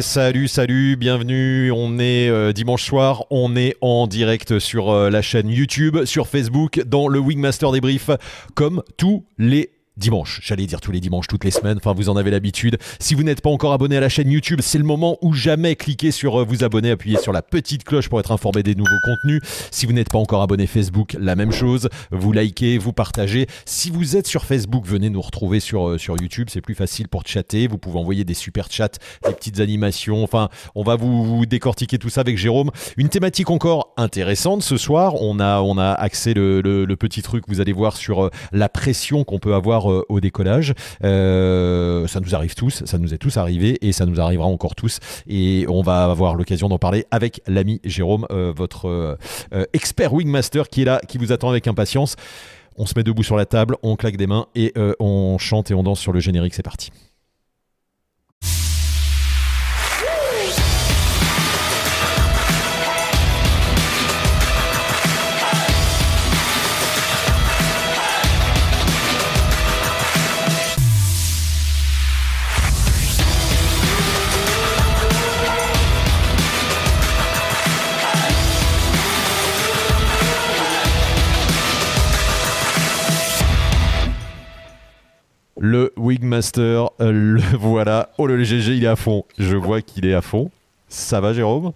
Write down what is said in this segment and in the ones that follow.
Salut, salut, bienvenue. On est euh, dimanche soir, on est en direct sur euh, la chaîne YouTube, sur Facebook, dans le Wingmaster débrief, comme tous les dimanche. J'allais dire tous les dimanches, toutes les semaines. Enfin, vous en avez l'habitude. Si vous n'êtes pas encore abonné à la chaîne YouTube, c'est le moment où jamais cliquez sur euh, vous abonner, appuyez sur la petite cloche pour être informé des nouveaux contenus. Si vous n'êtes pas encore abonné Facebook, la même chose. Vous likez, vous partagez. Si vous êtes sur Facebook, venez nous retrouver sur, euh, sur YouTube. C'est plus facile pour chatter. Vous pouvez envoyer des super chats, des petites animations. Enfin, on va vous, décortiquer tout ça avec Jérôme. Une thématique encore intéressante ce soir. On a, on a axé le, le petit truc, vous allez voir, sur euh, la pression qu'on peut avoir euh, au décollage. Euh, ça nous arrive tous, ça nous est tous arrivé et ça nous arrivera encore tous. Et on va avoir l'occasion d'en parler avec l'ami Jérôme, euh, votre expert Wingmaster qui est là, qui vous attend avec impatience. On se met debout sur la table, on claque des mains et on chante et on danse sur le générique. C'est parti. Le Wigmaster, euh, le voilà. Oh, le GG, il est à fond. Je vois qu'il est à fond. Ça va, Jérôme?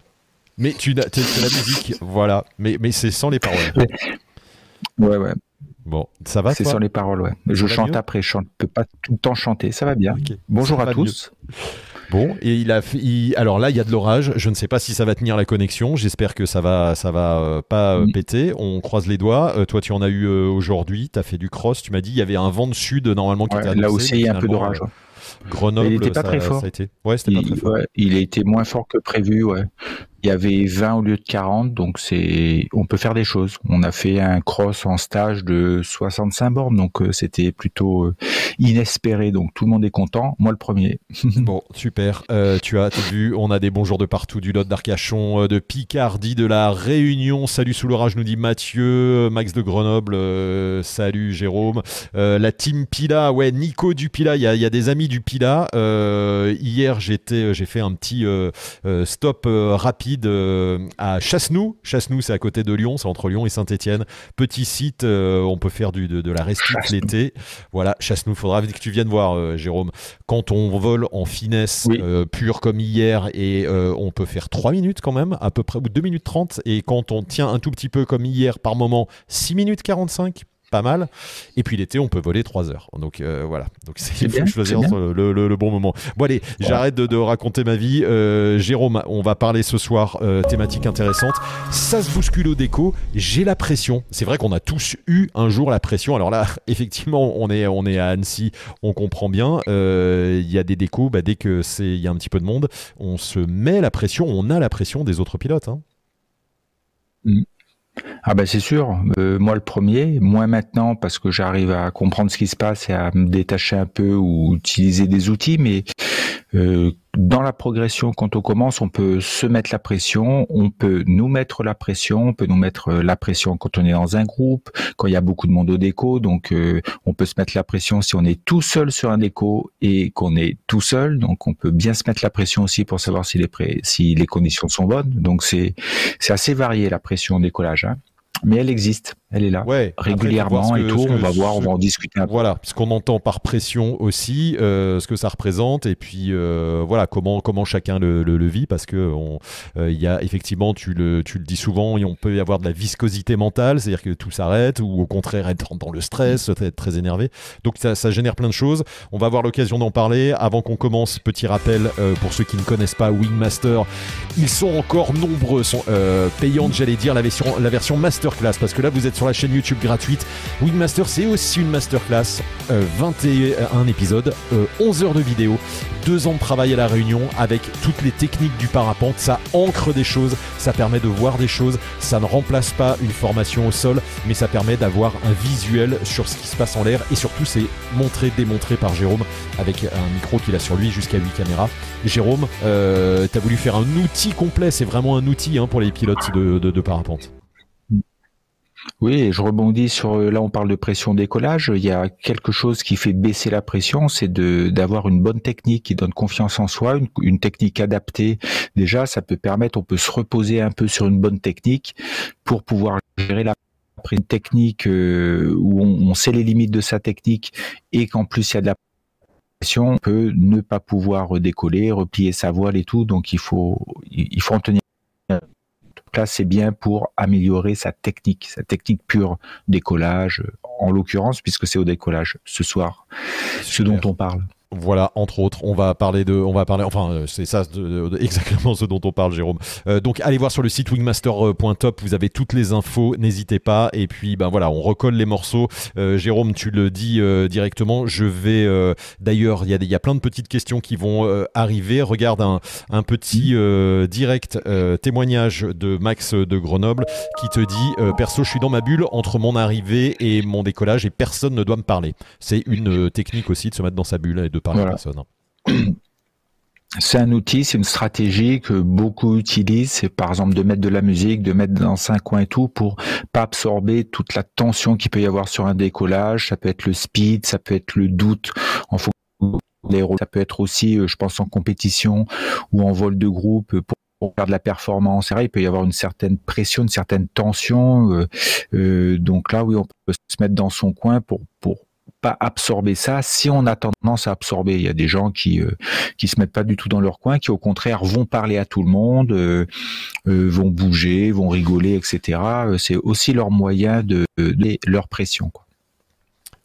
Mais tu as, la musique, voilà. Mais, mais c'est sans les paroles. Ouais, ouais. Bon, ça va C'est sans les paroles, ouais. Je chante après, je ne peux pas tout le temps chanter. Ça va bien. Bonjour à tous. Bon, et il a fait, alors là, il y a de l'orage. Je ne sais pas si ça va tenir la connexion. J'espère que ça va, ça va euh, pas euh, péter. On croise les doigts. Euh, toi, tu en as eu aujourd'hui. Tu as fait du cross. Tu m'as dit il y avait un vent de sud normalement qui était annoncé. Là aussi, il y a un peu d'orage. Grenoble, il n'était pas très fort. Ouais, c'était pas très fort. il a été moins fort que prévu. Ouais. Il y avait 20 au lieu de 40, donc c'est, on peut faire des choses. On a fait un cross en stage de 65 bornes, donc c'était plutôt inespéré. Donc tout le monde est content. Moi le premier. bon, super. Euh, tu as vu, on a des bons jours de partout, du Lot d'Arcachon, de Picardie, de la Réunion. Salut sous l'orage, nous dit Mathieu, Max de Grenoble. salut Jérôme. la team Pila, ouais, Nico du Pila. Il y a, des amis du Pila. hier, j'étais, j'ai fait un petit stop rapide à Chassenou. Chassenou, c'est à côté de Lyon, c'est entre Lyon et Saint-Etienne. Petit site, euh, on peut faire du, de, la restique l'été. Voilà, Chassenou, faudra que tu viennes voir, euh, Jérôme. Quand on vole en finesse euh, pure comme hier, et on peut faire 3 minutes quand même, à peu près, ou 2 minutes 30, et quand on tient un tout petit peu comme hier par moment, 6 minutes 45 pas mal. Et puis l'été, on peut voler 3 heures. Donc euh, voilà. Donc c'est faut choisir le, bon moment. Bon allez, j'arrête de, raconter ma vie. Euh, Jérôme, on va parler ce soir euh, thématique intéressante. Ça se bouscule au déco. J'ai la pression. C'est vrai qu'on a tous eu un jour la pression. Alors là, effectivement, on est on est à Annecy, on comprend bien. Il y a des décos. Bah, dès que c'est il y a un petit peu de monde, on se met la pression. On a la pression des autres pilotes. Hein. Mm. Ah ben c'est sûr, euh, moi le premier, moins maintenant parce que j'arrive à comprendre ce qui se passe et à me détacher un peu ou utiliser des outils, mais euh, dans la progression, quand on commence, on peut se mettre la pression, on peut nous mettre la pression, on peut nous mettre euh, la pression quand on est dans un groupe, quand il y a beaucoup de monde au déco, donc on peut se mettre la pression si on est tout seul sur un déco et qu'on est tout seul, donc on peut bien se mettre la pression aussi pour savoir si les, si les conditions sont bonnes. Donc c'est assez varié la pression au décollage. Hein mais elle existe, elle est là ouais, régulièrement et tout. on va voir, on va en discuter un peu. Voilà, ce qu'on entend par pression aussi, euh, ce que ça représente et puis euh, voilà comment comment chacun le, le, vit parce que euh, il y a effectivement, tu le tu le dis souvent, on peut y avoir de la viscosité mentale, c'est-à-dire que tout s'arrête ou au contraire être dans le stress, être très énervé. Donc ça, ça génère plein de choses. On va avoir l'occasion d'en parler. Avant qu'on commence, petit rappel pour ceux qui ne connaissent pas Wingmaster, ils sont encore nombreux, sont payantes, j'allais dire la version la version master classe parce que là vous êtes sur la chaîne YouTube gratuite. Wingmaster c'est aussi une masterclass, 21 euh, épisodes, 11 euh, heures de vidéo, 2 ans de travail à la réunion avec toutes les techniques du parapente, ça ancre des choses, ça permet de voir des choses, ça ne remplace pas une formation au sol, mais ça permet d'avoir un visuel sur ce qui se passe en l'air et surtout c'est montré, démontré par Jérôme avec un micro qu'il a sur lui jusqu'à 8 caméras. Jérôme, euh, tu as voulu faire un outil complet, c'est vraiment un outil hein, pour les pilotes de parapente. Oui, je rebondis sur là on parle de pression décollage. Il y a quelque chose qui fait baisser la pression, c'est d'avoir une bonne technique qui donne confiance en soi, une, technique adaptée. Déjà, ça peut permettre, on peut se reposer un peu sur une bonne technique pour pouvoir gérer la une technique euh, où on, on, sait les limites de sa technique et qu'en plus il y a de la pression, on peut ne pas pouvoir décoller, replier sa voile et tout. Donc il faut il faut en tenir là, c'est bien pour améliorer sa technique, sa technique pure décollage, en l'occurrence, puisque c'est au décollage ce soir, ce dont on parle. Voilà, entre autres, on va parler de, on va parler, enfin, euh, c'est ça exactement ce dont on parle, Jérôme. Euh, donc, allez voir sur le site wingmaster.top, vous avez toutes les infos, n'hésitez pas. Et puis, ben voilà, on recolle les morceaux. Euh, Jérôme, tu le dis directement. Je vais, d'ailleurs, il y a, y a plein de petites questions qui vont arriver. Regarde un, un petit direct témoignage de Max de Grenoble qui te dit, perso, je suis dans ma bulle entre mon arrivée et mon décollage et personne ne doit me parler. C'est une technique aussi de se mettre dans sa bulle et de c'est un outil, c'est une stratégie que beaucoup utilisent. C'est par exemple de mettre de la musique, de mettre dans un coin et tout pour pas absorber toute la tension qu'il peut y avoir sur un décollage. Ça peut être le speed, ça peut être le doute en fonction des rôles. Ça peut être aussi, euh, je pense, en compétition ou en vol de groupe pour faire de la performance. il peut y avoir une certaine pression, une certaine tension. Euh, euh, donc là, oui, on peut se mettre dans son coin pour pour pas absorber ça si on a tendance à absorber. Il y a des gens qui euh, qui se mettent pas du tout dans leur coin, qui au contraire vont parler à tout le monde, euh, euh, vont bouger, vont rigoler, etc. C'est aussi leur moyen de, leur pression.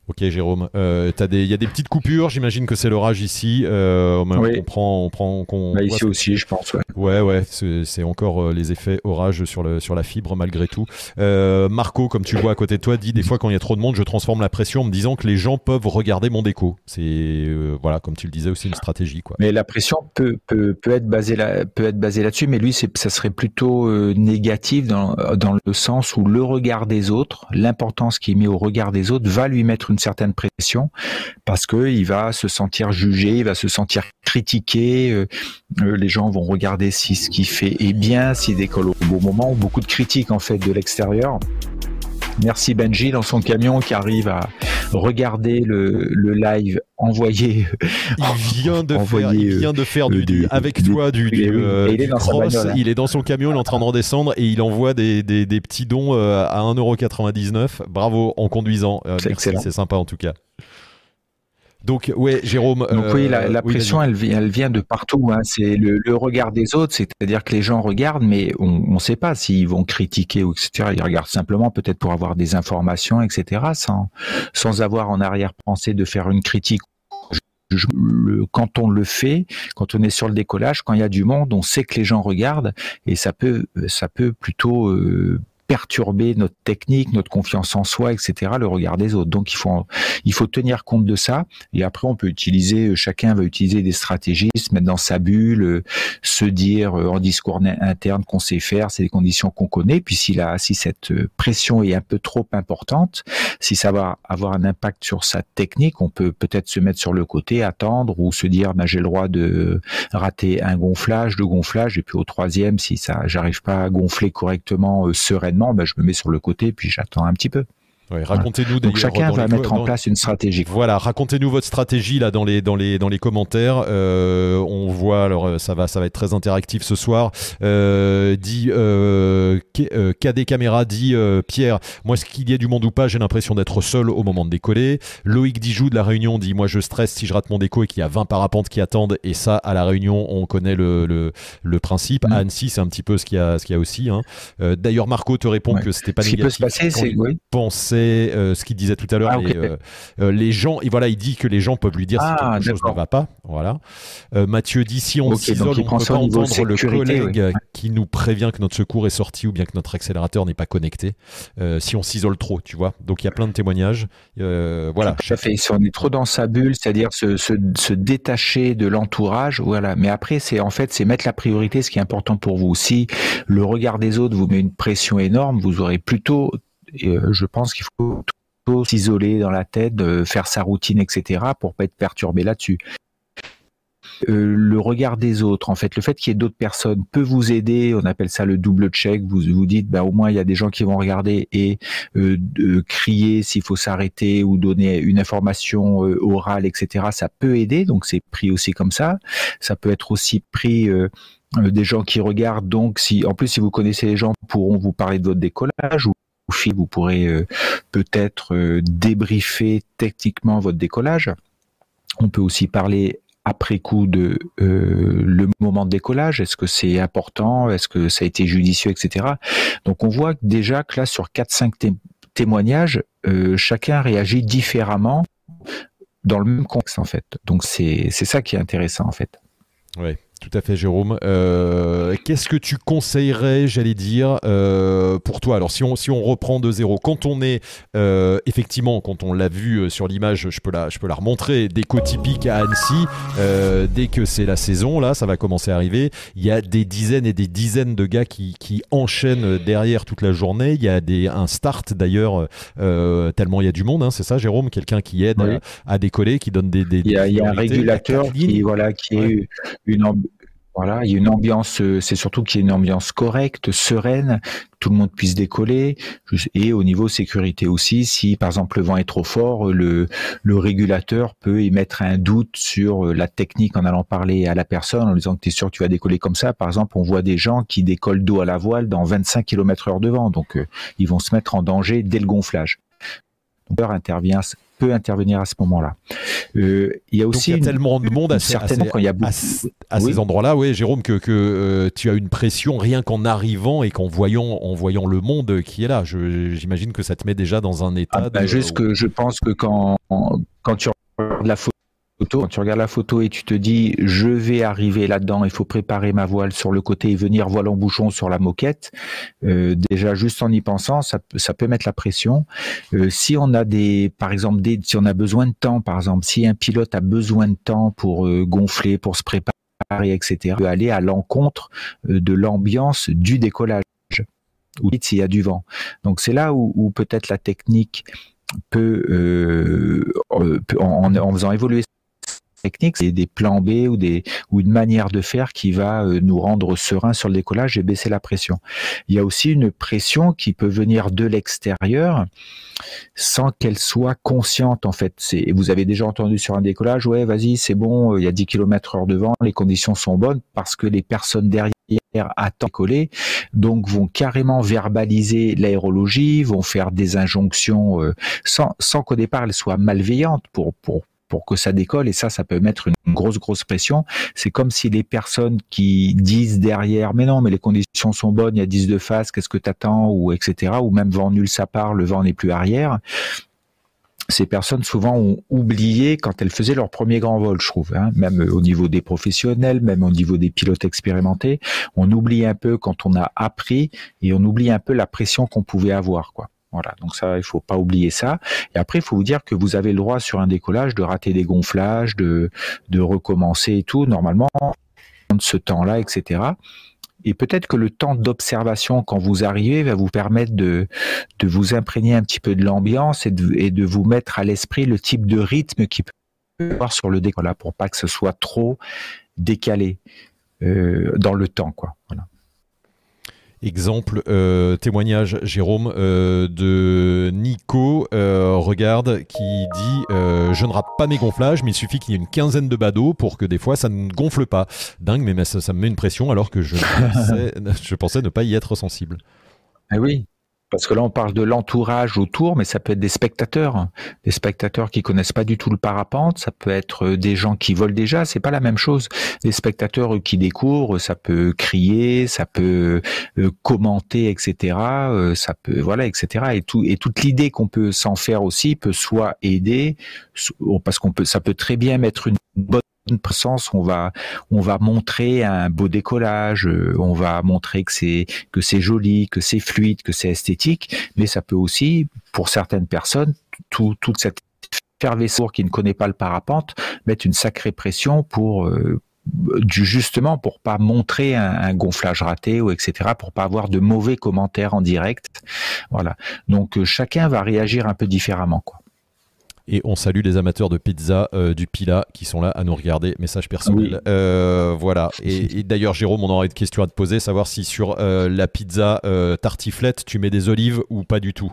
Ok Jérôme, euh, il y a des petites coupures, j'imagine que c'est l'orage ici. Euh, on prend, on prend, bah, ici aussi, je pense. Ouais, ouais, c'est encore euh, les effets orage sur le sur la fibre malgré tout. Euh, Marco, comme tu vois à côté de toi, dit des fois quand il y a trop de monde, je transforme la pression en me disant que les gens peuvent regarder mon déco. C'est euh, voilà, comme tu le disais aussi une stratégie quoi. Mais la pression peut peut, peut être basée là, peut être basée là-dessus, mais lui c'est ça serait plutôt négatif dans dans le sens où le regard des autres, l'importance qui est mis au regard des autres va lui mettre une certaine pression parce que il va se sentir jugé, il va se sentir critiqué. Euh, euh, les gens vont regarder si ce qu'il fait est bien, s'il décolle au bon moment. Beaucoup de critiques en fait de l'extérieur. Merci Benji dans son camion qui arrive à regarder le, live envoyé. Il vient de faire, il vient de faire du, avec toi du, du, euh, il, est cross. il est dans son camion, il est en train de redescendre et il envoie des, des, petits dons à 1,99€. Bravo en conduisant. c'est sympa en tout cas. Donc, ouais, Jérôme. Donc, oui, la, euh, pression, elle, elle, vient de partout. Hein. C'est le, regard des autres, c'est-à-dire que les gens regardent, mais on ne sait pas s'ils vont critiquer ou etc. Ils regardent simplement peut-être pour avoir des informations, etc., sans, sans avoir en arrière-pensée de faire une critique quand on le fait, quand on est sur le décollage, quand il y a du monde, on sait que les gens regardent et ça peut, ça peut plutôt euh, perturber notre technique, notre confiance en soi, etc., le regard des autres. Donc il faut il faut tenir compte de ça. Et après on peut utiliser, chacun va utiliser des stratégies, se mettre dans sa bulle, euh, se dire euh, en discours interne qu'on sait faire, c'est des conditions qu'on connaît. Puis si la, si cette euh, pression est un peu trop importante, si ça va avoir un impact sur sa technique, on peut peut-être se mettre sur le côté, attendre ou se dire, ben, j'ai le droit de rater un gonflage, deux gonflages, et puis au troisième, si ça, j'arrive pas à gonfler correctement sereinement bah, je me mets sur le côté puis j'attends un petit peu. Racontez-nous Donc chacun va mettre en place une stratégie. Voilà, racontez-nous votre stratégie là dans les dans les dans les commentaires. Euh, on voit alors euh, ça va ça va être très interactif ce soir. Euh, dit euh, KD Caméra dit Pierre, moi ce qu'il y ait du monde ou pas, j'ai l'impression d'être seul au moment de décoller. Loïc Dijoux de la Réunion dit moi je stresse si je rate mon déco et qu'il y a 20 parapentes qui attendent et ça à la Réunion on connaît le le, le principe. Mm. À Annecy c'est un petit peu ce qu'il y a ce qu'il y a aussi. Hein. D'ailleurs Marco te répond que c'était pas ce négatif. Ce qui peut se passer, c'est oui. Euh, ce qu'il disait tout à l'heure. Ah, euh, euh, les gens, et voilà, il dit que les gens peuvent lui dire si ah, quelque chose ne va pas. Voilà. Mathieu dit si on s'isole, on ne peut pas entendre le collègue qui nous prévient que notre secours est sorti ou bien que notre accélérateur n'est pas connecté. si on s'isole trop, tu vois. Donc il y a plein de témoignages. voilà. Tout fait. Si on est trop dans sa bulle, c'est-à-dire se, se, se, détacher de l'entourage, voilà. Mais après, c'est en fait, c'est mettre la priorité, ce qui est important pour vous. Si le regard des autres vous met une pression énorme, vous aurez plutôt euh, je pense qu'il faut s'isoler dans la tête, faire sa routine, etc., pour pas être perturbé là-dessus. euh, le regard des autres. En fait, le fait qu'il y ait d'autres personnes peut vous aider. On appelle ça le double check. Vous vous dites, bah au moins il y a des gens qui vont regarder et euh, crier s'il faut s'arrêter ou donner une information orale, etc. Ça peut aider. Donc c'est pris aussi comme ça. Ça peut être aussi pris des gens qui regardent. Donc si en plus si vous connaissez les gens pourront vous parler de votre décollage ou vous pourrez peut-être débriefer techniquement votre décollage. On peut aussi parler après coup de euh, le moment de décollage Est-ce que c'est important? Est-ce que ça a été judicieux, etc. Donc on voit déjà que là sur 4-5 témoignages, euh, chacun réagit différemment dans le même contexte en fait. Donc c'est ça qui est intéressant en fait. Ouais. Tout à fait, Jérôme. Euh, qu'est-ce que tu conseillerais, j'allais dire, euh, pour toi? Alors, si on, si on reprend de zéro, quand on est, euh, effectivement, quand on l'a vu sur l'image, je peux la, je peux la remontrer, déco typique à Annecy, dès que c'est la saison, là, ça va commencer à arriver, il y a des dizaines et des dizaines de gars qui, qui enchaînent derrière toute la journée. Il y a des, un start, d'ailleurs, tellement il y a du monde, hein, c'est ça, Jérôme? Quelqu'un qui aide à, décoller, qui donne des... des il, y a, il y a un régulateur qui, voilà, qui est une voilà, il y a une ambiance, euh, c'est surtout qu'il y ait une ambiance correcte, sereine, tout le monde puisse décoller. Et au niveau sécurité aussi, si par exemple le vent est trop fort, le, le régulateur peut émettre un doute sur euh, la technique en allant parler à la personne en disant que tu es sûr que tu vas décoller comme ça. Par exemple, on voit des gens qui décollent d'eau à la voile dans 25 km heure de vent. Donc, euh, ils vont se mettre en danger dès le gonflage. Donc, intervient peut intervenir à ce moment-là. Euh, il y a aussi tellement de monde à, certainement quand il y a à, ces endroits-là, oui, Jérôme, que, que euh, tu as une pression rien qu'en arrivant et qu'en voyant, en voyant le monde qui est là. J'imagine que ça te met déjà dans un état. Ah, bah, juste que je pense que quand quand tu regardes la photo quand tu regardes la photo et tu te dis je vais arriver là-dedans, il faut préparer ma voile sur le côté et venir voile en bouchon sur la moquette. Euh, déjà juste en y pensant, ça, ça peut mettre la pression. Euh, si on a des, par exemple, des, si on a besoin de temps, par exemple, si un pilote a besoin de temps pour euh, gonfler, pour se préparer, etc., peut aller à l'encontre de l'ambiance du décollage ou s'il y a du vent. Donc c'est là où, où peut-être la technique peut, peut en, en, faisant évoluer technique, c'est des plans B ou des ou une manière de faire qui va euh, nous rendre serein sur le décollage et baisser la pression. Il y a aussi une pression qui peut venir de l'extérieur sans qu'elle soit consciente en fait. C'est vous avez déjà entendu sur un décollage, ouais, vas-y, c'est bon, euh, il y a 10 km heure de vent, les conditions sont bonnes parce que les personnes derrière attendent coller, donc vont carrément verbaliser l'aérologie, vont faire des injonctions euh, sans, sans qu'au départ elles soient malveillantes pour, pour, pour que ça décolle et ça, ça peut mettre une grosse, grosse pression. C'est comme si les personnes qui disent derrière, mais non, mais les conditions sont bonnes, il y a 10 de face, qu'est-ce que t'attends, ou etc., ou même vent nul, ça part, le vent n'est plus arrière. Ces personnes souvent ont oublié quand elles faisaient leur premier grand vol, je trouve, hein, même au niveau des professionnels, même au niveau des pilotes expérimentés, on oublie un peu quand on a appris et on oublie un peu la pression qu'on pouvait avoir, quoi. Voilà, donc ça, il faut pas oublier ça. Et après, il faut vous dire que vous avez le droit sur un décollage de rater des gonflages, de, de recommencer et tout, normalement, ce temps-là, etc. Et peut-être que le temps d'observation quand vous arrivez va vous permettre de, de vous imprégner un petit peu de l'ambiance et de, et de vous mettre à l'esprit le type de rythme qui peut avoir sur le décollage pour pas que ce soit trop décalé euh, dans le temps, quoi. Voilà. Exemple, euh, témoignage, Jérôme, euh, de Nico, euh, regarde, qui dit Je ne rate pas mes gonflages, mais il suffit qu'il y ait une quinzaine de badauds pour que des fois ça ne gonfle pas. Dingue, mais ça, ça me met une pression alors que je pensais, je pensais ne pas y être sensible. Ah oui, parce que là, on parle de l'entourage autour, mais ça peut être des spectateurs, des spectateurs qui connaissent pas du tout le parapente. Ça peut être euh, des gens qui volent déjà. C'est pas la même chose. Des spectateurs qui découvrent, ça peut crier, ça peut euh, commenter, etc. Euh, ça peut, voilà, etc. Et tout, et toute l'idée qu'on peut s'en faire aussi peut soit aider, parce qu'on peut, ça peut très bien mettre une bonne présence, on va on va montrer un beau décollage, euh, on va montrer que c'est que c'est joli, que c'est fluide, que c'est esthétique, mais ça peut aussi pour certaines personnes tout, toute cette effervescence qui ne connaît pas le parapente mettre une sacrée pression pour euh, justement pour pas montrer un, gonflage raté ou etc pour pas avoir de mauvais commentaires en direct. Voilà. Donc euh, chacun va réagir un peu différemment Et on salue les amateurs de pizza du Pila qui sont là à nous regarder. Message personnel. voilà. Et, d'ailleurs, Jérôme, on aurait une question à te poser, savoir si sur la pizza tartiflette, tu mets des olives ou pas du tout.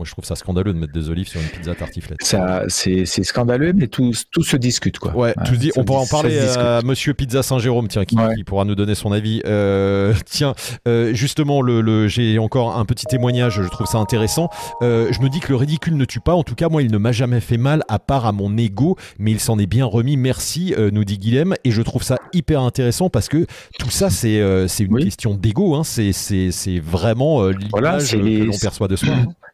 Moi, je trouve ça scandaleux de mettre des olives sur une pizza tartiflette. Ça, c'est, scandaleux, mais tout, tout se discute, quoi. Ouais, on pourra en parler à Monsieur Pizza Saint-Jérôme, tiens, qui, pourra nous donner son avis. Euh, tiens, euh, justement, le, j'ai encore un petit témoignage, je trouve ça intéressant. Euh, je me dis que le ridicule ne tue pas. En tout cas, moi, il ne m'a jamais fait mal, à part à mon ego, mais il s'en est bien remis. Merci, nous dit Guilhem, et je trouve ça hyper intéressant parce que tout ça, c'est, une question d'ego. Hein. C'est, vraiment l'image que l'on perçoit de soi. Hein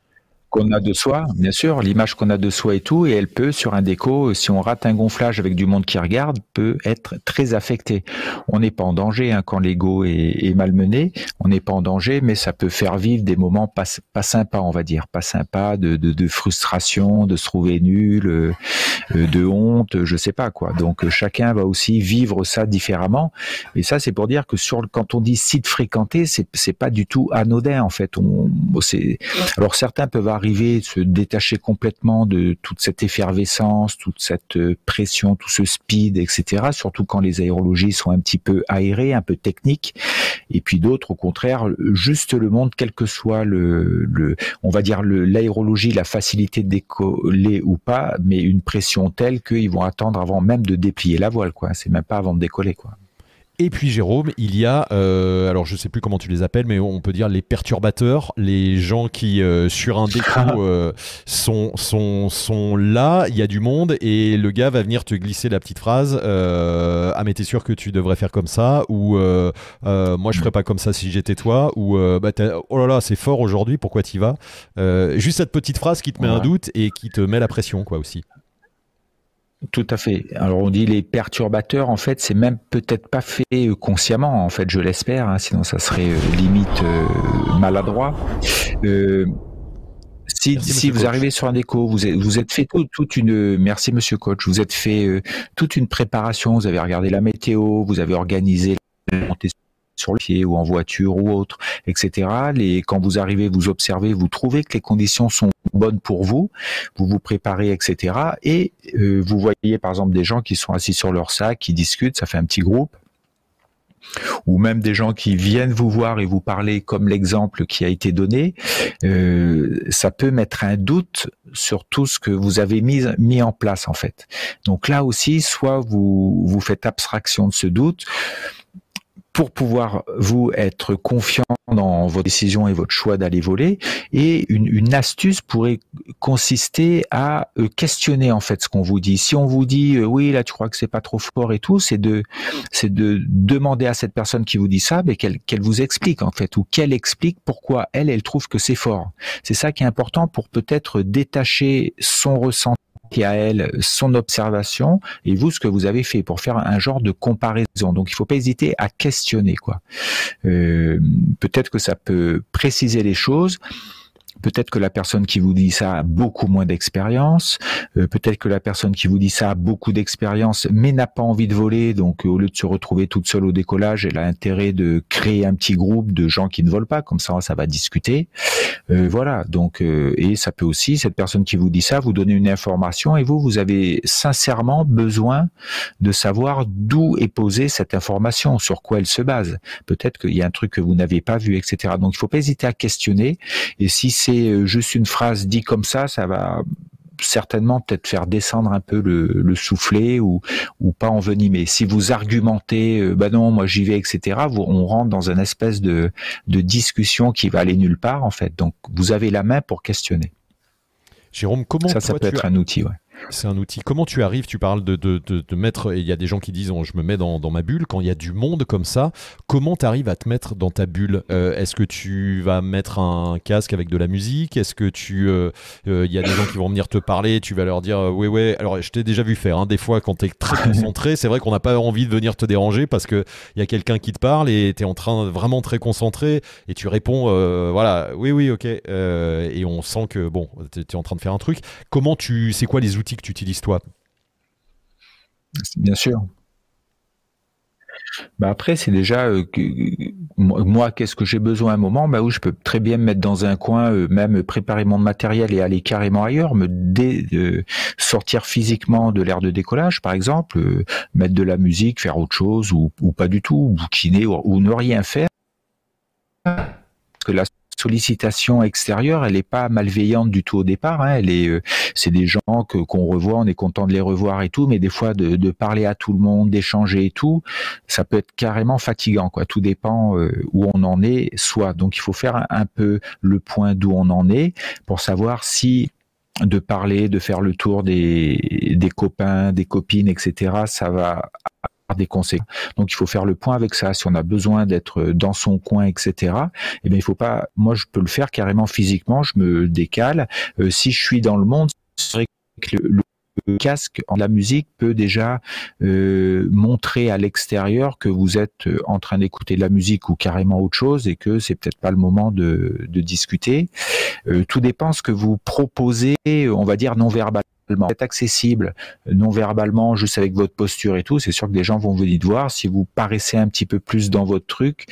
qu'on a de soi, bien sûr, l'image qu'on a de soi et tout, et elle peut, sur un déco, si on rate un gonflage avec du monde qui regarde, peut être très affectée. On n'est pas en danger hein, quand l'ego est, malmené, on n'est pas en danger, mais ça peut faire vivre des moments pas, pas sympas, on va dire, pas sympas, de, de, frustration, de se trouver nul, euh, de honte, je sais pas quoi. Donc euh, chacun va aussi vivre ça différemment. Et ça, c'est pour dire que sur quand on dit site fréquenté, c'est pas du tout anodin en fait. On, alors certains peuvent arriver se détacher complètement de toute cette effervescence, toute cette euh, pression, tout ce speed, etc. Surtout quand les aérologies sont un petit peu aérées, un peu techniques. Et puis d'autres, au contraire, juste le monde, quel que soit le, le on va dire l'aérologie, la facilité de décoller ou pas, mais une pression telle qu'ils vont attendre avant même de déplier la voile, quoi. C'est même pas avant de décoller, quoi. Et puis Jérôme, il y a, euh, alors je sais plus comment tu les appelles, mais on peut dire les perturbateurs, les gens qui euh, sur un déco euh, sont, sont, sont là, il y a du monde et le gars va venir te glisser la petite phrase Ah mais t'es sûr que tu devrais faire comme ça? ou moi je ferais pas comme ça si j'étais toi ou bah, oh là là c'est fort aujourd'hui, pourquoi t'y vas? Juste cette petite phrase qui te met un doute et qui te met la pression quoi aussi. Tout à fait. Alors on dit les perturbateurs, en fait, c'est même peut-être pas fait euh, consciemment, en fait, je l'espère, hein, sinon ça serait euh, limite euh, maladroit. si, si vous arrivez sur un déco, vous êtes, vous êtes fait toute une, merci monsieur coach, vous êtes fait toute une préparation, vous avez regardé la météo, vous avez organisé la montée sur le pied ou en voiture ou autre, etc. Les, quand vous arrivez, vous observez, vous trouvez que les conditions sont bonnes pour vous, vous vous préparez, etc. Et euh, vous voyez par exemple des gens qui sont assis sur leur sac, qui discutent, ça fait un petit groupe ou même des gens qui viennent vous voir et vous parler comme l'exemple qui a été donné, euh, ça peut mettre un doute sur tout ce que vous avez mis, mis en place en fait. Donc là aussi, soit vous, vous faites abstraction de ce doute, pour pouvoir vous être confiant dans vos décisions et votre choix d'aller voler. Et une, une, astuce pourrait consister à euh, questionner en fait ce qu'on vous dit. Si on vous dit euh, oui là tu crois que c'est pas trop fort et tout, c'est de c'est de demander à cette personne qui vous dit ça, mais qu'elle qu'elle vous explique en fait ou qu'elle explique pourquoi elle elle trouve que c'est fort. C'est ça qui est important pour peut-être détacher son ressenti à elle son observation et vous ce que vous avez fait pour faire un genre de comparaison. Donc il faut pas hésiter à questionner quoi. Euh, peut-être que ça peut préciser les choses. Peut-être que la personne qui vous dit ça a beaucoup moins d'expérience. Euh, peut-être que la personne qui vous dit ça a beaucoup d'expérience, mais n'a pas envie de voler. Donc, au lieu de se retrouver toute seule au décollage, elle a intérêt de créer un petit groupe de gens qui ne volent pas. Comme ça, ça va discuter. Euh, voilà. Donc, euh, et ça peut aussi, cette personne qui vous dit ça, vous donner une information et vous, vous avez sincèrement besoin de savoir d'où est posée cette information, sur quoi elle se base. Peut-être qu'il y a un truc que vous n'avez pas vu, etc. Donc, il faut pas hésiter à questionner. Et si c'est euh, juste une phrase dit comme ça, ça va certainement peut-être faire descendre un peu le, le soufflet ou, ou pas envenimer. Si vous argumentez, euh, bah non, moi j'y vais, etc., vous, on rentre dans une espèce de, de discussion qui va aller nulle part en fait. Donc vous avez la main pour questionner. Jérôme, comment ça, ça peut être un outil, ouais. C'est un outil. Comment tu arrives Tu parles de, de, de, mettre. Il y a des gens qui disent oh, je me mets dans, ma bulle. Quand il y a du monde comme ça, comment tu arrives à te mettre dans ta bulle? Euh, Est-ce que tu vas mettre un casque avec de la musique? Est-ce que tu. Euh, euh, il y a des gens qui vont venir te parler. Tu vas leur dire oui, oui. Alors, je t'ai déjà vu faire. Hein, des fois, quand tu es très concentré, c'est vrai qu'on n'a pas envie de venir te déranger parce qu'il y a quelqu'un qui te parle et tu es en train vraiment très concentré et tu réponds voilà, oui, oui, ok. et on sent que bon, tu es en train de faire un truc. Comment tu. C'est quoi les outils que tu utilises toi Bien sûr. Bah après, c'est déjà euh, moi, qu'est-ce que j'ai besoin à un moment? Bah où je peux très bien me mettre dans un coin, euh, même préparer mon matériel et aller carrément ailleurs, me euh, sortir physiquement de l'air de décollage, par exemple, mettre de la musique, faire autre chose ou, pas du tout, bouquiner ou, ou ne rien faire. Parce que là, sollicitation extérieure, elle n'est pas malveillante du tout au départ. Hein. Elle est, euh, c'est des gens que qu'on revoit, on est content de les revoir et tout, mais des fois de, de parler à tout le monde, d'échanger et tout, ça peut être carrément fatigant. Quoi. Tout dépend euh, où on en est, soit. Donc il faut faire un, peu le point d'où on en est pour savoir si de parler, de faire le tour des, des copains, des copines, etc. Ça va des conséquences. Donc il faut faire le point avec ça. Si on a besoin d'être dans son coin, etc. Eh bien il faut pas. Moi je peux le faire carrément physiquement. Je me décale. Euh, si je suis dans le monde, c'est vrai que le, casque en la musique peut déjà euh, montrer à l'extérieur que vous êtes euh, en train d'écouter de la musique ou carrément autre chose et que c'est peut-être pas le moment de, de discuter. tout dépend ce que vous proposez, on va dire non verbal être accessible non verbalement, juste avec votre posture et tout, c'est sûr que des gens vont venir te voir. Si vous paraissez un petit peu plus dans votre truc,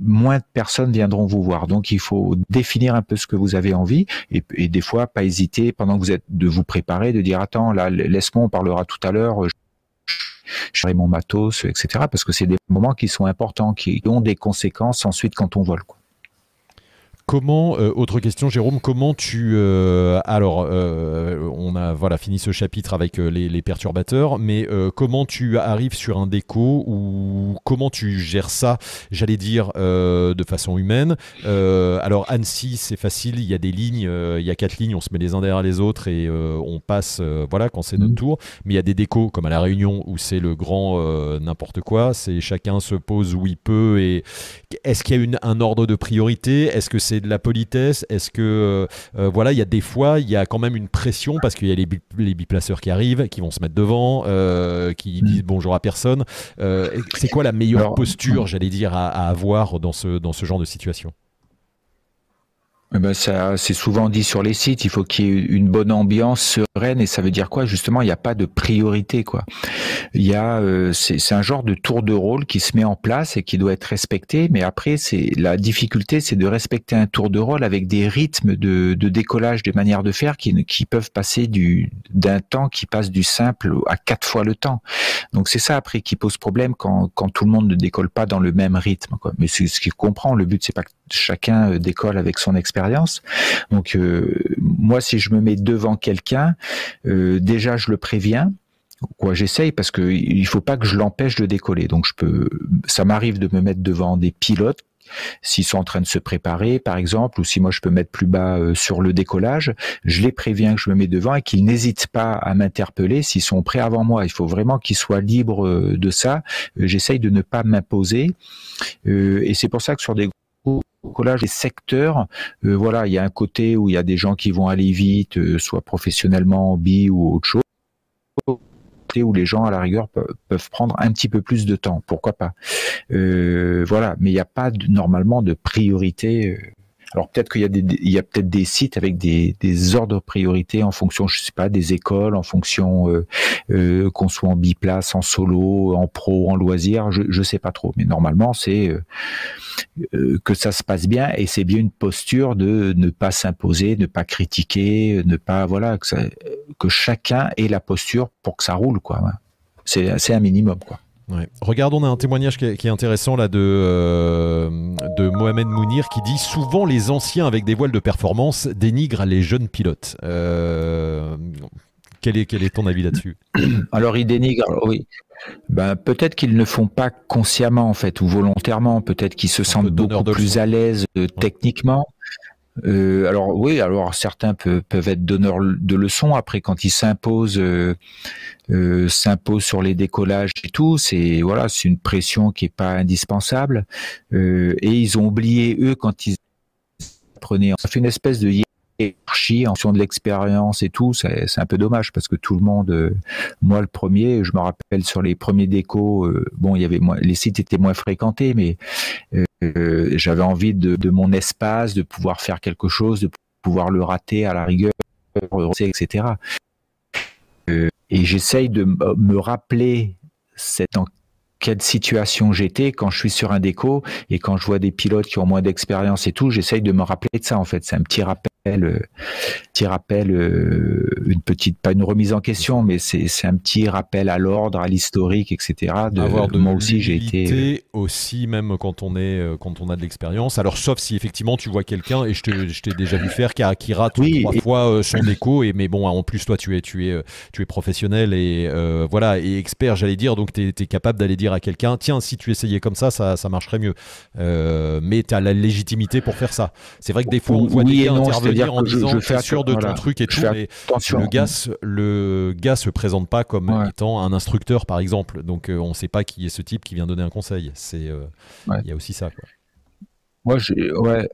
moins de personnes viendront vous voir. Donc il faut définir un peu ce que vous avez envie et, des fois pas hésiter pendant que vous êtes de vous préparer, de dire attends là laisse-moi on parlera tout à l'heure. Je mon matos, etc. Parce que c'est des moments qui sont importants, qui ont des conséquences ensuite quand on vole. Quoi. Comment, euh, autre question, Jérôme, comment tu. Euh, alors, euh, on a voilà, fini ce chapitre avec les, perturbateurs, mais comment tu arrives sur un déco ou comment tu gères ça, j'allais dire, de façon humaine? Alors, Annecy, c'est facile, il y a des lignes, il y a quatre lignes, on se met les uns derrière les autres et on passe, voilà, quand c'est notre mmh. tour. Mais il y a des décos, comme à La Réunion, où c'est le grand n'importe quoi, c'est chacun se pose où il peut. et Est-ce qu'il y a une, un ordre de priorité? Est-ce que c'est de la politesse Est-ce que euh, euh, voilà, il y a des fois, il y a quand même une pression parce qu'il y a les, les, biplaceurs qui arrivent, qui vont se mettre devant, euh, qui mm. disent bonjour à personne. c'est quoi la meilleure posture, j'allais dire, à, à, avoir dans ce dans ce genre de situation? Eh ben ça, c'est souvent dit sur les sites. Il faut qu'il y ait une bonne ambiance sereine et ça veut dire quoi? Justement, il n'y a pas de priorité quoi. Il y a, euh, c'est un genre de tour de rôle qui se met en place et qui doit être respecté. Mais après, c'est la difficulté, c'est de respecter un tour de rôle avec des rythmes de, de décollage, des manières de faire qui, qui peuvent passer du d'un temps qui passe du simple à quatre fois le temps. Donc c'est ça après qui pose problème quand, quand tout le monde ne décolle pas dans le même rythme. Quoi. Mais c'est ce qu'il comprend. Le but c'est pas que chacun euh, décolle avec son expérience. Donc euh, moi, si je me mets devant quelqu'un, euh, déjà je le préviens. Quoi, j'essaye parce que il faut pas que je l'empêche de décoller. Donc je peux, ça m'arrive de me mettre devant des pilotes s'ils sont en train de se préparer, par exemple, ou si moi je peux mettre plus bas sur le décollage, je les préviens que je me mets devant et qu'ils n'hésitent pas à m'interpeller s'ils sont prêts avant moi. Il faut vraiment qu'ils soient libres de ça. J'essaye de ne pas m'imposer. et c'est pour ça que sur des collage des secteurs, euh, voilà, il y a un côté où il y a des gens qui vont aller vite, euh, soit professionnellement, bi ou autre chose, où les gens à la rigueur peuvent prendre un petit peu plus de temps, pourquoi pas? Euh, voilà, mais il n'y a pas normalement de priorité alors peut-être qu'il y a des, peut-être des sites avec des, des ordres de priorité en fonction, je sais pas, des écoles, en fonction euh, euh, qu'on soit en biplace, en solo, en pro, en loisir, je, je sais pas trop. Mais normalement, c'est euh, que ça se passe bien et c'est bien une posture de ne pas s'imposer, ne pas critiquer, ne pas voilà que, chacun ait la posture pour que ça roule quoi. C'est un minimum quoi. Regarde, on a un témoignage qui est, intéressant là de, euh, de Mohamed Mounir qui dit souvent les anciens avec des voiles de performance dénigrent les jeunes pilotes. Euh, quel, est, quel est ton avis là-dessus? Alors ils dénigrent, oui. Ben, peut-être qu'ils ne font pas consciemment en fait ou volontairement. Peut-être qu'ils se sentent beaucoup plus à l'aise euh, techniquement. Euh, alors oui, alors certains peuvent, peuvent, être donneurs de leçons. Après, quand ils s'imposent, euh, euh, s'imposent sur les décollages et tout, c'est voilà, c'est une pression qui est pas indispensable. Euh, et ils ont oublié eux quand ils prenaient, ça fait une espèce de hiérarchie en fonction de l'expérience et tout, c'est un peu dommage parce que tout le monde, euh, moi le premier, je me rappelle sur les premiers décos, euh, bon, il y avait moins, les sites étaient moins fréquentés, mais euh, j'avais envie de, mon espace, de pouvoir faire quelque chose, de pouvoir le rater à la rigueur, etc. et j'essaye de me rappeler cette quelle situation j'étais quand je suis sur un déco et quand je vois des pilotes qui ont moins d'expérience et tout, j'essaye de me rappeler de ça en fait. C'est un petit rappel, euh, petit rappel, euh, une petite, pas une remise en question, mais c'est un petit rappel à l'ordre, à l'historique, etc. De, moi aussi j'ai été aussi même quand on est quand on a de l'expérience. Alors sauf si effectivement tu vois quelqu'un et je t'ai déjà vu faire qui, qui rate trois fois son déco et mais bon en plus toi tu es tu es tu es professionnel et voilà et expert j'allais dire donc tu es capable d'aller dire à quelqu'un tiens, si tu essayais comme ça, ça, ça marcherait mieux. Euh, mais tu as la légitimité pour faire ça. C'est vrai que des fois, on voit des gars intervenir en disant je, suis sûr de ton truc et tout, mais le gars, le gars se présente pas comme étant un instructeur, par exemple. Donc, euh, on ne sait pas qui est ce type qui vient donner un conseil. C'est, euh, il y a aussi ça. Quoi. Moi, je, ouais,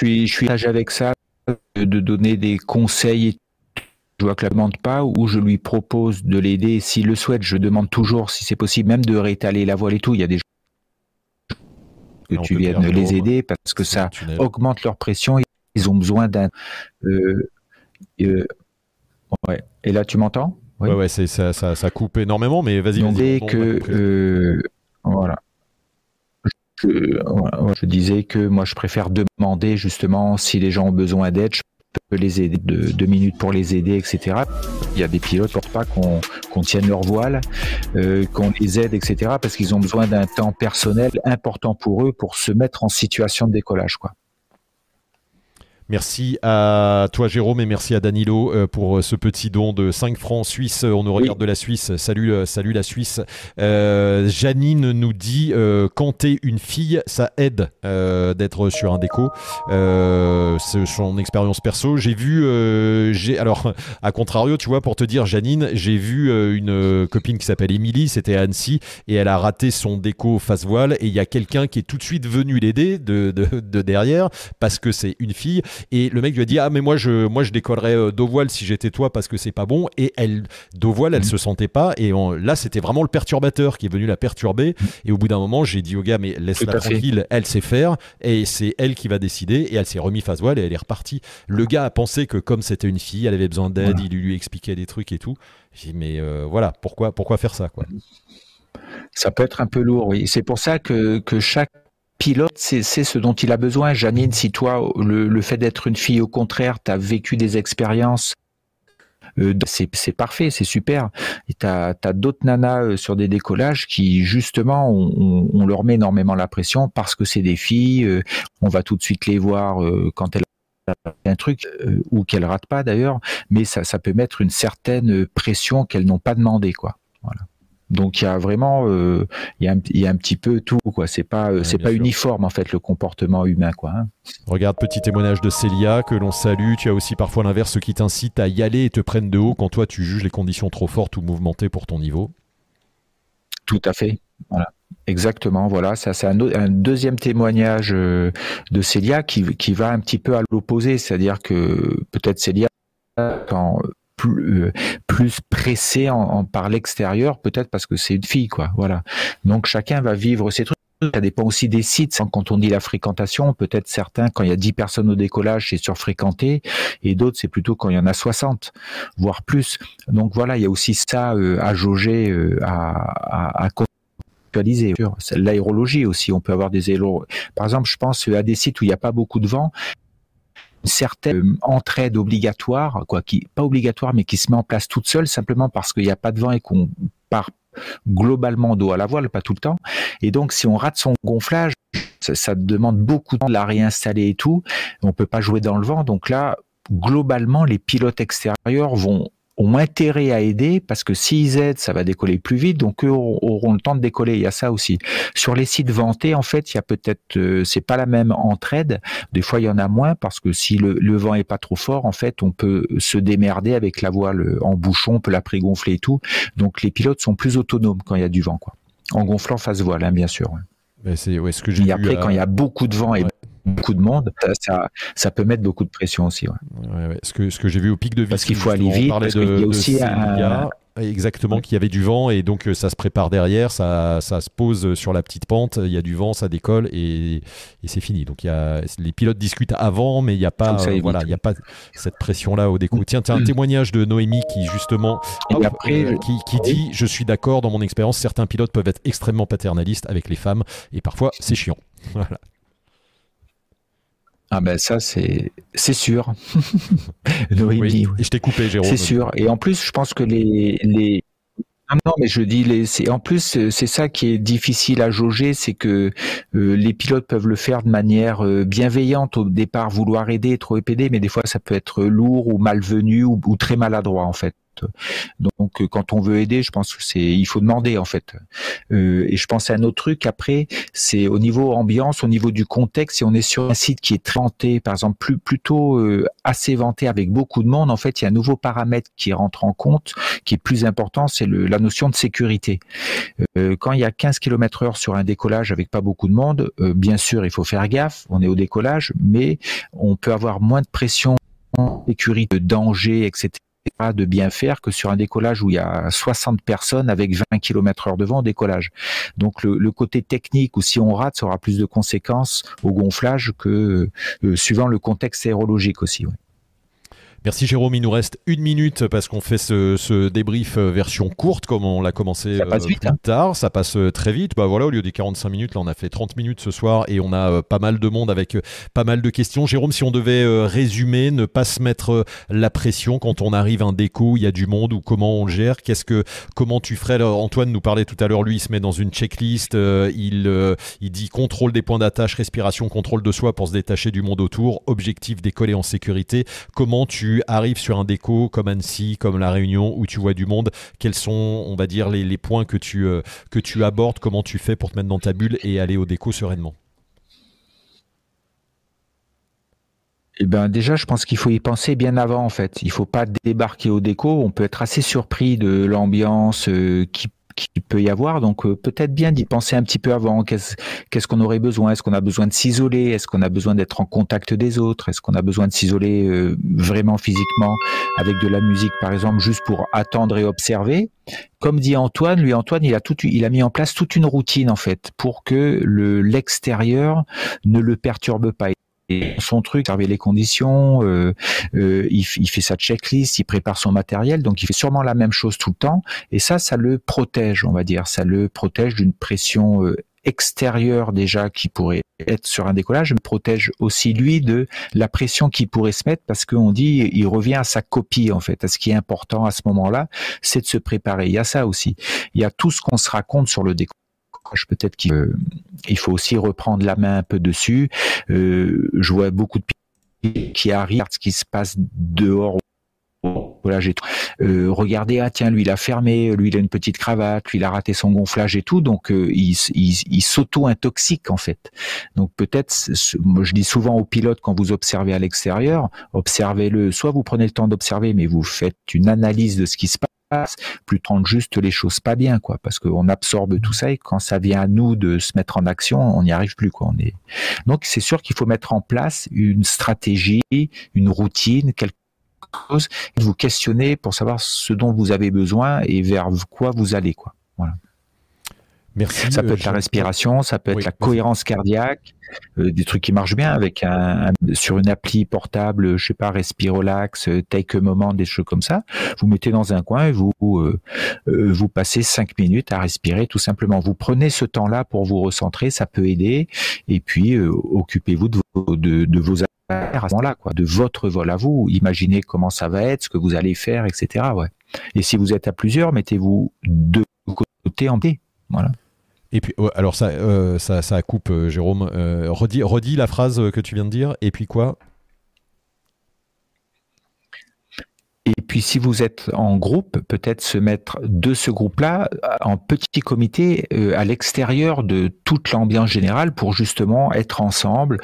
je suis, je suis avec ça de donner des conseils et je vois que la demande pas ou je lui propose de l'aider s'il le souhaite. Je demande toujours si c'est possible, même de rétaler la voile et tout. Il y a des gens que tu viennes les aider parce que ça augmente leur pression. Ils ont besoin d'un. Euh, euh, ouais. Et là, tu m'entends? Ouais, ouais, c'est, ça, ça, coupe énormément, mais vas-y. Vas que euh, voilà. Je, je, disais que moi, je préfère demander justement si les gens ont besoin d'aide peut les aider, de, deux minutes pour les aider, etc. Il y a des pilotes pour pas qu'on tienne leur voile, euh, qu'on les aide, etc. Parce qu'ils ont besoin d'un temps personnel important pour eux pour se mettre en situation de décollage, quoi. Merci à toi Jérôme et merci à Danilo euh, pour euh, ce petit don de 5 francs suisses. On nous regarde de la Suisse. Salut, euh, salut la Suisse. Janine nous dit quand t'es une fille, ça aide d'être sur un déco. C'est son expérience perso. J'ai vu, j'ai alors à contrario, tu vois, pour te dire Janine, j'ai vu une copine qui s'appelle Émilie, c'était à Annecy et elle a raté son déco face voile et il y a quelqu'un qui est tout de suite venu l'aider de, de, de derrière parce que c'est une fille et le mec lui a dit ah mais moi je moi je décollerais euh, d'eau voile si j'étais toi parce que c'est pas bon. Et elle voile elle mm. se sentait pas. Et là c'était vraiment le perturbateur qui est venu la perturber. Mm. Et au bout d'un moment j'ai dit au gars mais laisse-la tranquille, elle sait faire et c'est elle qui va décider. Et elle s'est remis face voile et elle est repartie. Le gars a pensé que comme c'était une fille, elle avait besoin d'aide, il lui expliquait des trucs et tout. J'ai dit mais euh, voilà pourquoi pourquoi faire ça quoi? Ça peut être un peu lourd, oui. C'est pour ça que, que chaque pilote, c'est ce dont il a besoin. Janine, si toi, le, fait d'être une fille, au contraire, tu as vécu des expériences, euh, c'est parfait, c'est super. Et tu as, d'autres nanas euh, sur des décollages qui, justement, on, leur met énormément la pression parce que c'est des filles, euh, on va tout de suite les voir quand elles un truc ou qu'elles ratent pas d'ailleurs, mais ça, peut mettre une certaine pression qu'elles n'ont pas demandé, quoi. Donc il y a vraiment, euh, il, y a un, il, y a un, petit peu tout quoi. C'est pas, euh, c'est pas uniforme en fait le comportement humain quoi. Hein. Regarde petit témoignage de Célia que l'on salue. Tu as aussi parfois l'inverse, ceux qui t'incitent à y aller et te prennent de haut quand toi tu juges les conditions trop fortes ou mouvementées pour ton niveau. Tout à fait. Voilà. Exactement, voilà, ça c'est un, un, deuxième témoignage euh, de Célia qui, qui va un petit peu à l'opposé, c'est-à-dire que peut-être Célia, quand plus, euh, plus pressé en, par l'extérieur, peut-être parce que c'est une fille, quoi. Voilà. Donc chacun va vivre ses trucs. Ça dépend aussi des sites. Quand on dit la fréquentation, peut-être certains, quand il y a 10 personnes au décollage, c'est surfréquenté, et d'autres, c'est plutôt quand il y en a 60, voire plus. Donc voilà, il y a aussi ça euh, à jauger, euh, à, à, à L'aérologie aussi, on peut avoir des élos. Par exemple, je pense à des sites où il n'y a pas beaucoup de vent, certaine euh, entraide obligatoire, quoi, qui pas obligatoire, mais qui se met en place toute seule simplement parce qu'il n'y a pas de vent et qu'on part globalement d'eau à la voile, pas tout le temps. Et donc, si on rate son gonflage, ça, demande beaucoup de temps de la réinstaller et tout. On peut pas jouer dans le vent. Donc là, globalement, les pilotes extérieurs vont ont intérêt à aider parce que s'ils aident, ça va décoller plus vite, donc eux auront le temps de décoller. Il y a ça aussi. Sur les sites vantés, en fait, il y a peut-être, euh, c'est pas la même entraide. Des fois, il y en a moins parce que si le, le, vent est pas trop fort, en fait, on peut se démerder avec la voile en bouchon, on peut la prégonfler et tout. Donc les pilotes sont plus autonomes quand il y a du vent, quoi. En gonflant face voile, hein, bien sûr. c'est ouais, ce que j'ai Et après, quand il y a beaucoup de vent et beaucoup de monde, ça, ça, peut mettre beaucoup de pression aussi. Ce que, ce que j'ai vu au pic de vie, parce qu'il faut aller vite, parce qu'il y a aussi un... Exactement, qu'il y avait du vent et donc ça se prépare derrière, ça, ça se pose sur la petite pente, il y a du vent, ça décolle et, et c'est fini. Donc il y a, les pilotes discutent avant, mais il n'y a pas, voilà, il y a pas cette pression là au découp. Tiens, tu as un témoignage de Noémie qui justement, après, qui, qui dit, je suis d'accord dans mon expérience, certains pilotes peuvent être extrêmement paternalistes avec les femmes et parfois c'est chiant. Voilà. Ah ben ça c'est c'est sûr. oui, je t'ai coupé Jérôme. C'est sûr. Et en plus je pense que les les non, non, mais je dis, les, c'est en plus c'est ça qui est difficile à jauger, c'est que euh, les pilotes peuvent le faire de manière euh, bienveillante au départ, vouloir aider, trop épaider, mais des fois ça peut être lourd ou malvenu ou très maladroit en fait. Donc euh, quand on veut aider, je pense que c'est il faut demander en fait. Euh, et je pense à un autre truc après, c'est au niveau ambiance, au niveau du contexte. Si on est sur un site qui est très vanté, par exemple plutôt euh, assez vanté avec beaucoup de monde, en fait il y a un nouveau paramètre qui rentre en compte, qui est plus important, c'est la notion de sécurité. quand il y a 15 km/h sur un décollage avec pas beaucoup de monde, bien sûr il faut faire gaffe, on est au décollage, mais on peut avoir moins de pression sécurité, de danger, etc de bien faire que sur un décollage où il y a 60 personnes avec 20 km heure de vent au décollage. Donc le, côté technique ou si on rate, ça aura plus de conséquences au gonflage que euh, suivant le contexte aérologique aussi. Merci Jérôme, il nous reste une minute parce qu'on fait ce, débrief euh, version courte comme on l'a commencé ça passe euh, vite, plus hein. tard. Ça passe euh, très vite. Bah voilà, au lieu des 45 minutes, là on a fait 30 minutes ce soir et on a pas mal de monde avec pas mal de questions. Jérôme, si on devait résumer, ne pas se mettre la pression quand on arrive à un déco, il y a du monde ou comment on le gère, qu'est-ce que comment tu ferais? Antoine nous parlait tout à l'heure, lui il se met dans une checklist, il, il dit contrôle des points d'attache, respiration, contrôle de soi pour se détacher du monde autour, objectif décoller en sécurité. Comment tu arrives sur un déco comme Annecy, comme La Réunion, où tu vois du monde, quels sont, on va dire, les, points que tu, euh, que tu abordes, comment tu fais pour te mettre dans ta bulle et aller au déco sereinement? Eh ben déjà, je pense qu'il faut y penser bien avant en fait. Il faut pas débarquer au déco. On peut être assez surpris de l'ambiance euh, qui qu'il peut y avoir. Donc euh, peut-être bien d'y penser un petit peu avant. Qu'est-ce qu'on aurait besoin? Est-ce qu'on a besoin de s'isoler? Est-ce qu'on a besoin d'être en contact des autres? Est-ce qu'on a besoin de s'isoler euh, vraiment physiquement avec de la musique, par exemple, juste pour attendre et observer? Comme dit Antoine, lui Antoine, il a tout, il a mis en place toute une routine en fait pour que le l'extérieur ne le perturbe pas son truc, observer les conditions, euh, euh, il, il, fait sa checklist, il prépare son matériel, donc il fait sûrement la même chose tout le temps, et ça, ça le protège, on va dire, ça le protège d'une pression euh, extérieure déjà qui pourrait être sur un décollage, mais protège aussi lui de la pression qui pourrait se mettre parce qu'on dit il revient à sa copie en fait. À ce qui est important à ce moment-là, c'est de se préparer. Il y a ça aussi. Il y a tout ce qu'on se raconte sur le décollage peut-être qu'il faut aussi reprendre la main un peu dessus. Euh, je vois beaucoup de pilotes qui arrivent, ce qui se passe dehors euh, regardez, ah tiens, lui il a fermé, lui il a une petite cravate, lui il a raté son gonflage et tout, donc euh, il, il, s'auto-intoxique en fait. Donc peut-être, je dis souvent aux pilotes quand vous observez à l'extérieur, observez-le. Soit vous prenez le temps d'observer, mais vous faites une analyse de ce qui se passe plus prendre juste les choses pas bien, quoi, parce qu'on absorbe tout ça et quand ça vient à nous de se mettre en action, on n'y arrive plus, quoi. On. Donc c'est sûr qu'il faut mettre en place une stratégie, une routine, quelque chose, vous questionner pour savoir ce dont vous avez besoin et vers quoi vous allez, quoi. Voilà. Merci. Ça peut être la respiration, ça peut être la cohérence cardiaque, euh, des trucs qui marchent bien avec un, sur une appli portable, je sais pas, Respirolax, euh, Take a Moment, des choses comme ça. Vous mettez dans un coin et vous euh, vous passez cinq minutes à respirer tout simplement. Vous prenez ce temps-là pour vous recentrer, ça peut aider. Et puis occupez-vous de vos, de, de vos affaires à ce moment-là, quoi, de votre vol à vous. Imaginez comment ça va être, ce que vous allez faire, etc. Ouais. Et si vous êtes à plusieurs, mettez-vous de côté en D. Voilà. Et puis, alors ça, euh, ça, ça, coupe, euh, Jérôme. Euh, redis, la phrase que tu viens de dire. Et puis quoi? Et puis, si vous êtes en groupe, peut-être se mettre de ce groupe-là en petit comité à l'extérieur de toute l'ambiance générale pour justement être ensemble,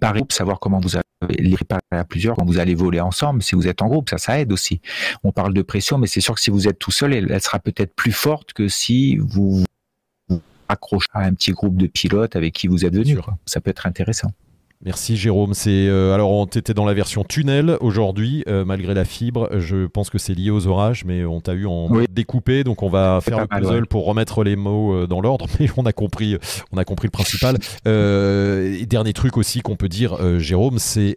par groupe, savoir comment vous allez les préparer à plusieurs, quand vous allez voler ensemble. Si vous êtes en groupe, ça, ça aide aussi. On parle de pression, mais c'est sûr que si vous êtes tout seul, elle sera peut-être plus forte que si vous accrocher à un petit groupe de pilotes avec qui vous êtes venu. Ça peut être intéressant. Merci Jérôme. C'est euh, alors on était dans la version tunnel aujourd'hui, euh, malgré la fibre. Je pense que c'est lié aux orages, mais on t'a eu en découpé, donc on va faire le puzzle pour remettre les mots euh, dans l'ordre. Mais on a compris, on a compris le principal. et dernier truc aussi qu'on peut dire, Jérôme, c'est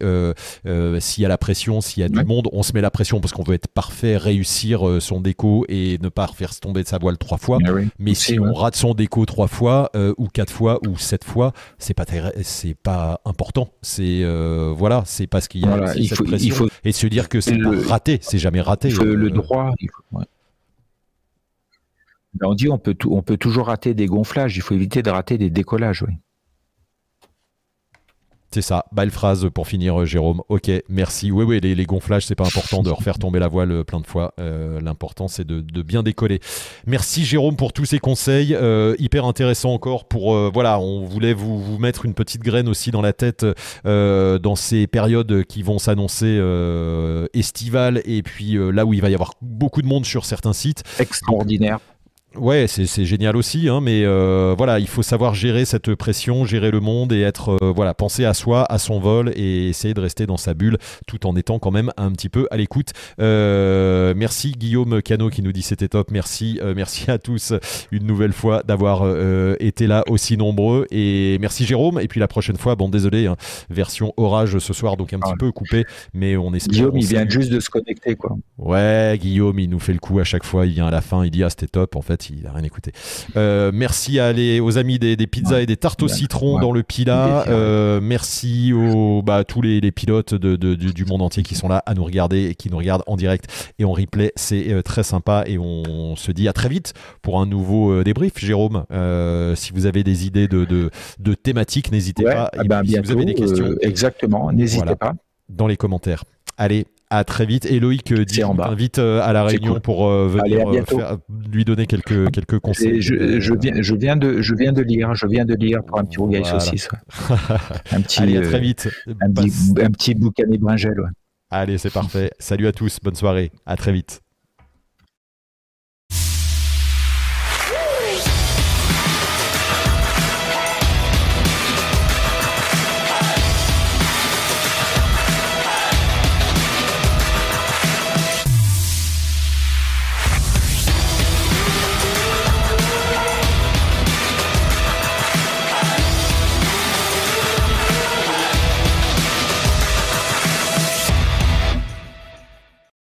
s'il y a la pression, s'il y a du monde, on se met la pression parce qu'on veut être parfait, réussir son déco et ne pas refaire tomber de sa voile trois fois. Mais si on rate son déco trois fois ou quatre fois ou sept fois, c'est pas c'est pas important c'est euh, voilà, c'est parce qu'il y a cette pression et se dire que c'est raté, c'est jamais raté. le euh. droit. On dit on peut on peut toujours rater des gonflages. Il faut éviter de rater des décollages. Oui. C'est ça, belle phrase pour finir, euh, Jérôme. Ok, merci. Oui, oui, les, gonflages, c'est pas important de refaire tomber la voile euh, plein de fois. Euh, l'important, c'est de, bien décoller. Merci, Jérôme, pour tous ces conseils. hyper intéressant encore pour. voilà, on voulait vous, vous, mettre une petite graine aussi dans la tête dans ces périodes qui vont s'annoncer estivales et puis là où il va y avoir beaucoup de monde sur certains sites. Extraordinaire. Ouais, c'est génial aussi, hein, mais euh, voilà, il faut savoir gérer cette pression, gérer le monde et être, euh, voilà, penser à soi, à son vol et essayer de rester dans sa bulle tout en étant quand même un petit peu à l'écoute. Euh, merci Guillaume Cano qui nous dit c'était top, merci, merci à tous une nouvelle fois d'avoir été là aussi nombreux et merci Jérôme. Et puis la prochaine fois, bon désolé, hein, version orage ce soir donc un petit peu coupé, mais on espère. Guillaume, il vient juste de se connecter quoi. Ouais, Guillaume, il nous fait le coup à chaque fois, il vient à la fin, il dit ah c'était top en fait il n'a rien écouté. Euh, merci à aux amis des, pizzas et des tartes au citron dans le Pila. Euh, merci aux, bah, tous les, pilotes de, du, monde entier qui sont là à nous regarder et qui nous regardent en direct et en replay. C'est euh, très sympa et on se dit à très vite pour un nouveau débrief. Jérôme, si vous avez des idées de, de, thématiques, n'hésitez pas. Ah ben, si vous avez des questions, exactement, n'hésitez pas. Dans les commentaires. Allez, à très vite. Et Loïc euh, dit invite euh, à la réunion pour euh, venir lui donner quelques, quelques conseils. Je, je, viens, je, viens de, je viens de lire, je viens de lire pour un petit rougail saucisse. un petit, Allez, à très vite. Un, petit, un petit boucanet bringel. Allez, c'est parfait. Salut à tous, bonne soirée, à très vite.